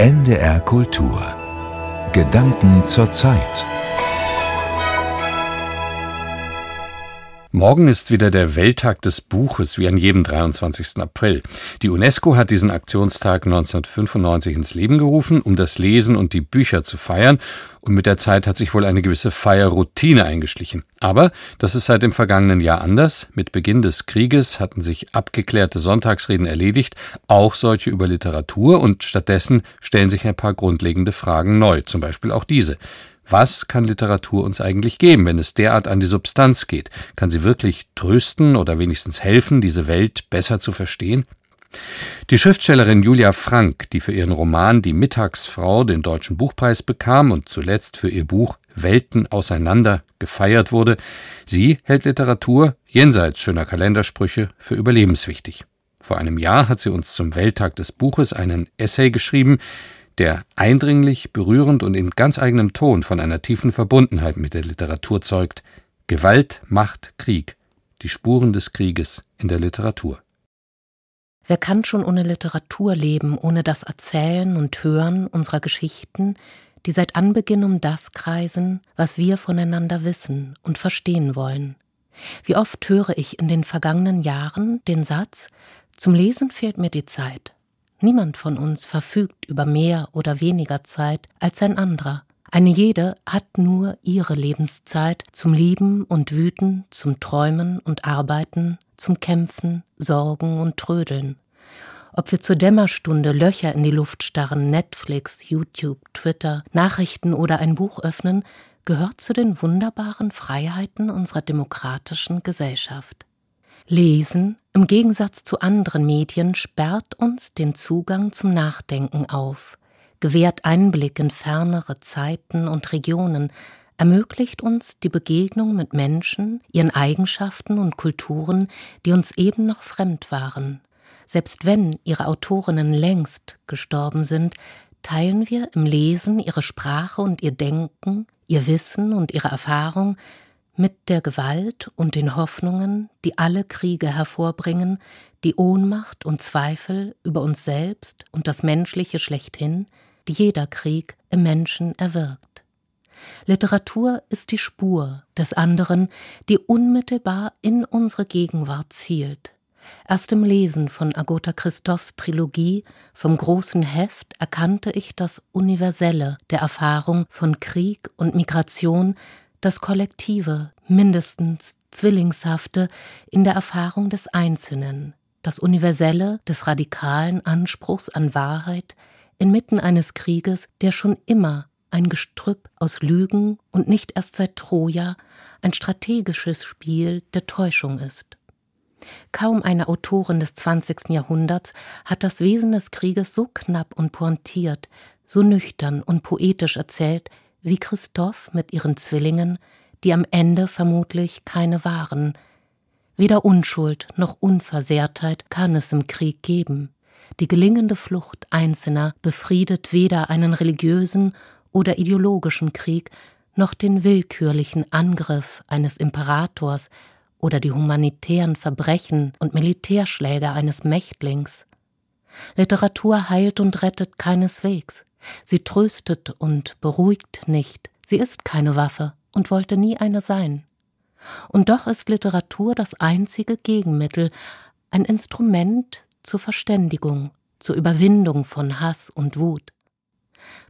NDR Kultur. Gedanken zur Zeit. Morgen ist wieder der Welttag des Buches, wie an jedem 23. April. Die UNESCO hat diesen Aktionstag 1995 ins Leben gerufen, um das Lesen und die Bücher zu feiern. Und mit der Zeit hat sich wohl eine gewisse Feierroutine eingeschlichen. Aber das ist seit dem vergangenen Jahr anders. Mit Beginn des Krieges hatten sich abgeklärte Sonntagsreden erledigt, auch solche über Literatur, und stattdessen stellen sich ein paar grundlegende Fragen neu, zum Beispiel auch diese. Was kann Literatur uns eigentlich geben, wenn es derart an die Substanz geht? Kann sie wirklich trösten oder wenigstens helfen, diese Welt besser zu verstehen? Die Schriftstellerin Julia Frank, die für ihren Roman Die Mittagsfrau den Deutschen Buchpreis bekam und zuletzt für ihr Buch Welten auseinander gefeiert wurde, sie hält Literatur jenseits schöner Kalendersprüche für überlebenswichtig. Vor einem Jahr hat sie uns zum Welttag des Buches einen Essay geschrieben, der eindringlich, berührend und in ganz eigenem Ton von einer tiefen Verbundenheit mit der Literatur zeugt. Gewalt, Macht, Krieg. Die Spuren des Krieges in der Literatur. Wer kann schon ohne Literatur leben, ohne das Erzählen und Hören unserer Geschichten, die seit Anbeginn um das kreisen, was wir voneinander wissen und verstehen wollen? Wie oft höre ich in den vergangenen Jahren den Satz Zum Lesen fehlt mir die Zeit. Niemand von uns verfügt über mehr oder weniger Zeit als ein anderer. Eine jede hat nur ihre Lebenszeit zum Lieben und Wüten, zum Träumen und Arbeiten, zum Kämpfen, Sorgen und Trödeln. Ob wir zur Dämmerstunde Löcher in die Luft starren, Netflix, YouTube, Twitter, Nachrichten oder ein Buch öffnen, gehört zu den wunderbaren Freiheiten unserer demokratischen Gesellschaft. Lesen, im Gegensatz zu anderen Medien, sperrt uns den Zugang zum Nachdenken auf, gewährt Einblick in fernere Zeiten und Regionen, ermöglicht uns die Begegnung mit Menschen, ihren Eigenschaften und Kulturen, die uns eben noch fremd waren. Selbst wenn ihre Autorinnen längst gestorben sind, teilen wir im Lesen ihre Sprache und ihr Denken, ihr Wissen und ihre Erfahrung, mit der Gewalt und den Hoffnungen, die alle Kriege hervorbringen, die Ohnmacht und Zweifel über uns selbst und das Menschliche schlechthin, die jeder Krieg im Menschen erwirkt. Literatur ist die Spur des anderen, die unmittelbar in unsere Gegenwart zielt. Erst im Lesen von Agota Christophs Trilogie vom großen Heft erkannte ich das Universelle der Erfahrung von Krieg und Migration das Kollektive, mindestens Zwillingshafte in der Erfahrung des Einzelnen, das Universelle des radikalen Anspruchs an Wahrheit inmitten eines Krieges, der schon immer ein Gestrüpp aus Lügen und nicht erst seit Troja ein strategisches Spiel der Täuschung ist. Kaum eine Autorin des 20. Jahrhunderts hat das Wesen des Krieges so knapp und pointiert, so nüchtern und poetisch erzählt wie Christoph mit ihren Zwillingen, die am Ende vermutlich keine waren. Weder Unschuld noch Unversehrtheit kann es im Krieg geben. Die gelingende Flucht Einzelner befriedet weder einen religiösen oder ideologischen Krieg noch den willkürlichen Angriff eines Imperators oder die humanitären Verbrechen und Militärschläge eines Mächtlings. Literatur heilt und rettet keineswegs. Sie tröstet und beruhigt nicht, sie ist keine Waffe und wollte nie eine sein. Und doch ist Literatur das einzige Gegenmittel, ein Instrument zur Verständigung, zur Überwindung von Hass und Wut.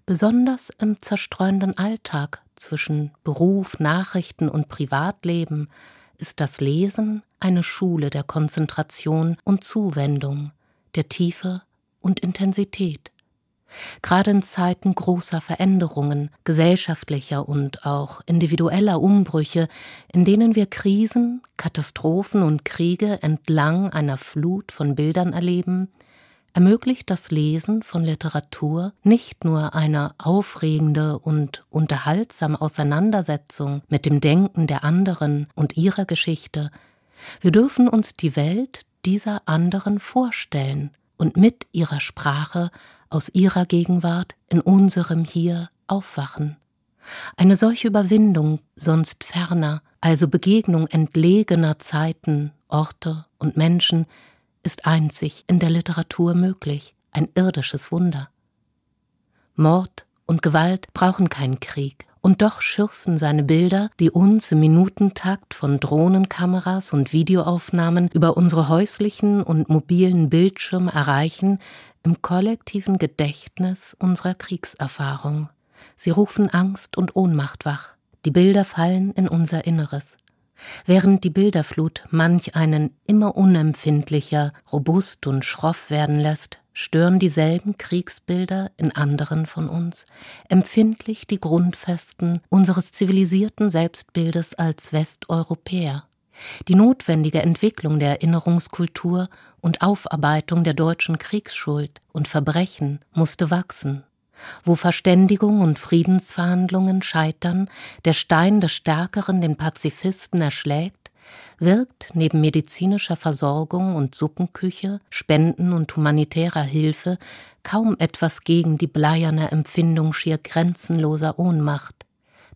Besonders im zerstreuenden Alltag zwischen Beruf, Nachrichten und Privatleben ist das Lesen eine Schule der Konzentration und Zuwendung, der Tiefe und Intensität. Gerade in Zeiten großer Veränderungen, gesellschaftlicher und auch individueller Umbrüche, in denen wir Krisen, Katastrophen und Kriege entlang einer Flut von Bildern erleben, ermöglicht das Lesen von Literatur nicht nur eine aufregende und unterhaltsame Auseinandersetzung mit dem Denken der anderen und ihrer Geschichte, wir dürfen uns die Welt dieser anderen vorstellen und mit ihrer Sprache aus ihrer Gegenwart in unserem Hier aufwachen. Eine solche Überwindung sonst ferner, also Begegnung entlegener Zeiten, Orte und Menschen, ist einzig in der Literatur möglich, ein irdisches Wunder. Mord und Gewalt brauchen keinen Krieg. Und doch schürfen seine Bilder, die uns im Minutentakt von Drohnenkameras und Videoaufnahmen über unsere häuslichen und mobilen Bildschirme erreichen, im kollektiven Gedächtnis unserer Kriegserfahrung. Sie rufen Angst und Ohnmacht wach. Die Bilder fallen in unser Inneres. Während die Bilderflut manch einen immer unempfindlicher, robust und schroff werden lässt, stören dieselben Kriegsbilder in anderen von uns empfindlich die Grundfesten unseres zivilisierten Selbstbildes als Westeuropäer. Die notwendige Entwicklung der Erinnerungskultur und Aufarbeitung der deutschen Kriegsschuld und Verbrechen musste wachsen. Wo Verständigung und Friedensverhandlungen scheitern, der Stein des Stärkeren den Pazifisten erschlägt, wirkt neben medizinischer Versorgung und Suppenküche, Spenden und humanitärer Hilfe kaum etwas gegen die bleierne Empfindung schier grenzenloser Ohnmacht.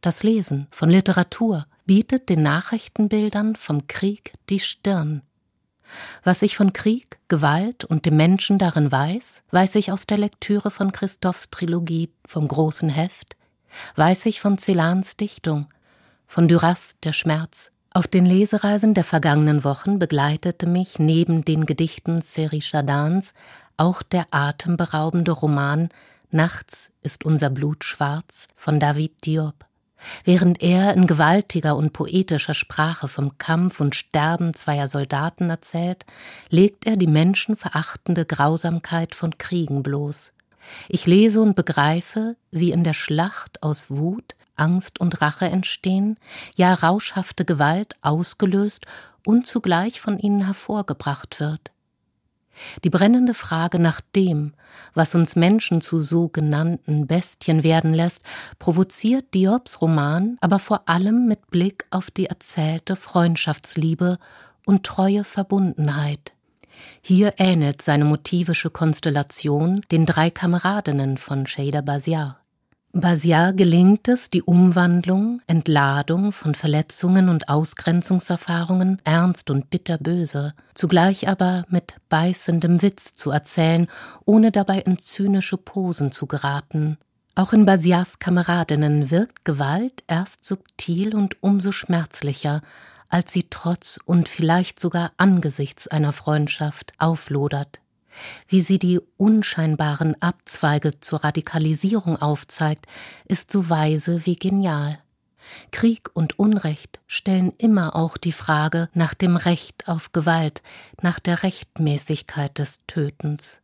Das Lesen von Literatur bietet den Nachrichtenbildern vom Krieg die Stirn. Was ich von Krieg, Gewalt und dem Menschen darin weiß, weiß ich aus der Lektüre von Christophs Trilogie vom großen Heft, weiß ich von Celans Dichtung, von Duras der Schmerz, auf den Lesereisen der vergangenen Wochen begleitete mich neben den Gedichten Seri Chardans auch der atemberaubende Roman Nachts ist unser Blut schwarz von David Diop. Während er in gewaltiger und poetischer Sprache vom Kampf und Sterben zweier Soldaten erzählt, legt er die menschenverachtende Grausamkeit von Kriegen bloß. Ich lese und begreife, wie in der Schlacht aus Wut Angst und Rache entstehen, ja rauschhafte Gewalt ausgelöst und zugleich von ihnen hervorgebracht wird. Die brennende Frage nach dem, was uns Menschen zu sogenannten Bestien werden lässt, provoziert Diops Roman aber vor allem mit Blick auf die erzählte Freundschaftsliebe und treue Verbundenheit. Hier ähnelt seine motivische Konstellation den drei Kameradinnen von Shader Baziar. Basia gelingt es, die Umwandlung, Entladung von Verletzungen und Ausgrenzungserfahrungen ernst und bitterböse, zugleich aber mit beißendem Witz zu erzählen, ohne dabei in zynische Posen zu geraten. Auch in Basias Kameradinnen wirkt Gewalt erst subtil und umso schmerzlicher, als sie trotz und vielleicht sogar angesichts einer Freundschaft auflodert wie sie die unscheinbaren Abzweige zur Radikalisierung aufzeigt, ist so weise wie genial. Krieg und Unrecht stellen immer auch die Frage nach dem Recht auf Gewalt, nach der Rechtmäßigkeit des Tötens.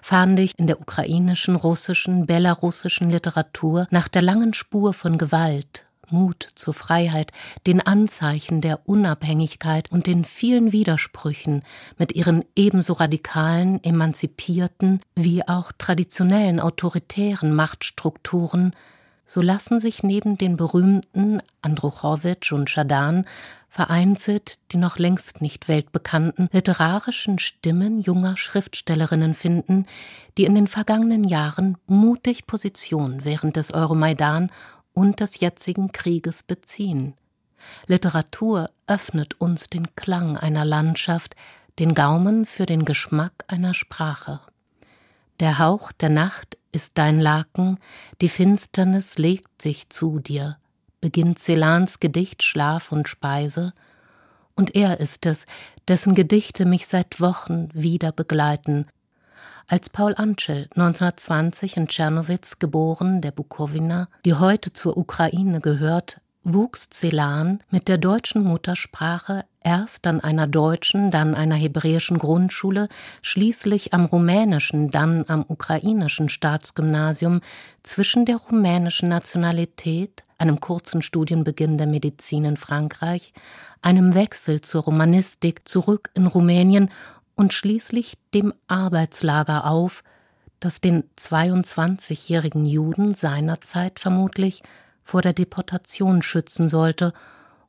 Fahnd ich in der ukrainischen, russischen, belarussischen Literatur nach der langen Spur von Gewalt, Mut zur Freiheit, den Anzeichen der Unabhängigkeit und den vielen Widersprüchen mit ihren ebenso radikalen, emanzipierten wie auch traditionellen autoritären Machtstrukturen, so lassen sich neben den berühmten Andruchowitsch und Schadan vereinzelt die noch längst nicht weltbekannten literarischen Stimmen junger Schriftstellerinnen finden, die in den vergangenen Jahren mutig Position während des Euromaidan und des jetzigen Krieges beziehen. Literatur öffnet uns den Klang einer Landschaft, den Gaumen für den Geschmack einer Sprache. Der Hauch der Nacht ist dein Laken, die Finsternis legt sich zu dir, beginnt Celans Gedicht Schlaf und Speise, und er ist es, dessen Gedichte mich seit Wochen wieder begleiten, als Paul Antschel 1920 in Tschernowitz geboren, der Bukowina, die heute zur Ukraine gehört, wuchs Celan mit der deutschen Muttersprache erst an einer deutschen, dann einer hebräischen Grundschule, schließlich am rumänischen, dann am ukrainischen Staatsgymnasium. Zwischen der rumänischen Nationalität, einem kurzen Studienbeginn der Medizin in Frankreich, einem Wechsel zur Romanistik zurück in Rumänien und schließlich dem Arbeitslager auf, das den 22-jährigen Juden seinerzeit vermutlich vor der Deportation schützen sollte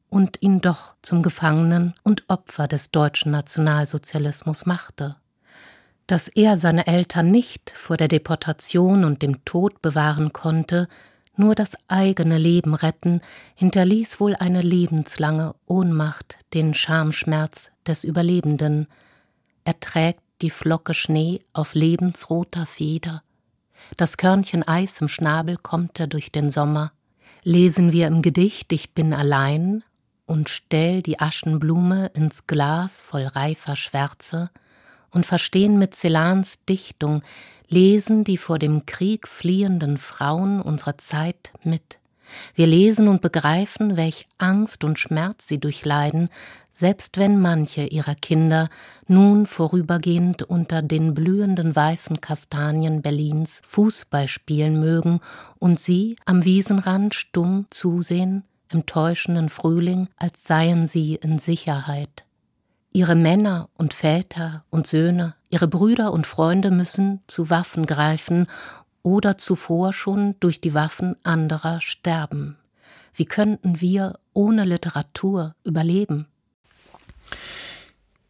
und ihn doch zum Gefangenen und Opfer des deutschen Nationalsozialismus machte. Dass er seine Eltern nicht vor der Deportation und dem Tod bewahren konnte, nur das eigene Leben retten, hinterließ wohl eine lebenslange Ohnmacht den Schamschmerz des Überlebenden, er trägt die Flocke Schnee auf lebensroter Feder. Das Körnchen Eis im Schnabel kommt er durch den Sommer. Lesen wir im Gedicht Ich bin allein und stell die Aschenblume ins Glas voll reifer Schwärze und verstehen mit Celans Dichtung, lesen die vor dem Krieg fliehenden Frauen unserer Zeit mit. Wir lesen und begreifen, welch Angst und Schmerz sie durchleiden, selbst wenn manche ihrer Kinder nun vorübergehend unter den blühenden weißen Kastanien Berlins Fußball spielen mögen und sie am Wiesenrand stumm zusehen, im täuschenden Frühling, als seien sie in Sicherheit. Ihre Männer und Väter und Söhne, ihre Brüder und Freunde müssen zu Waffen greifen oder zuvor schon durch die Waffen anderer sterben. Wie könnten wir ohne Literatur überleben?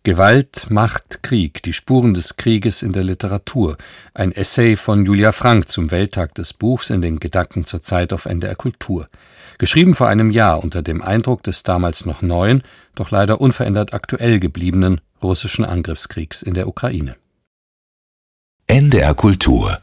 Gewalt, Macht, Krieg, die Spuren des Krieges in der Literatur. Ein Essay von Julia Frank zum Welttag des Buchs in den Gedanken zur Zeit auf NDR Kultur. Geschrieben vor einem Jahr unter dem Eindruck des damals noch neuen, doch leider unverändert aktuell gebliebenen russischen Angriffskriegs in der Ukraine. NDR Kultur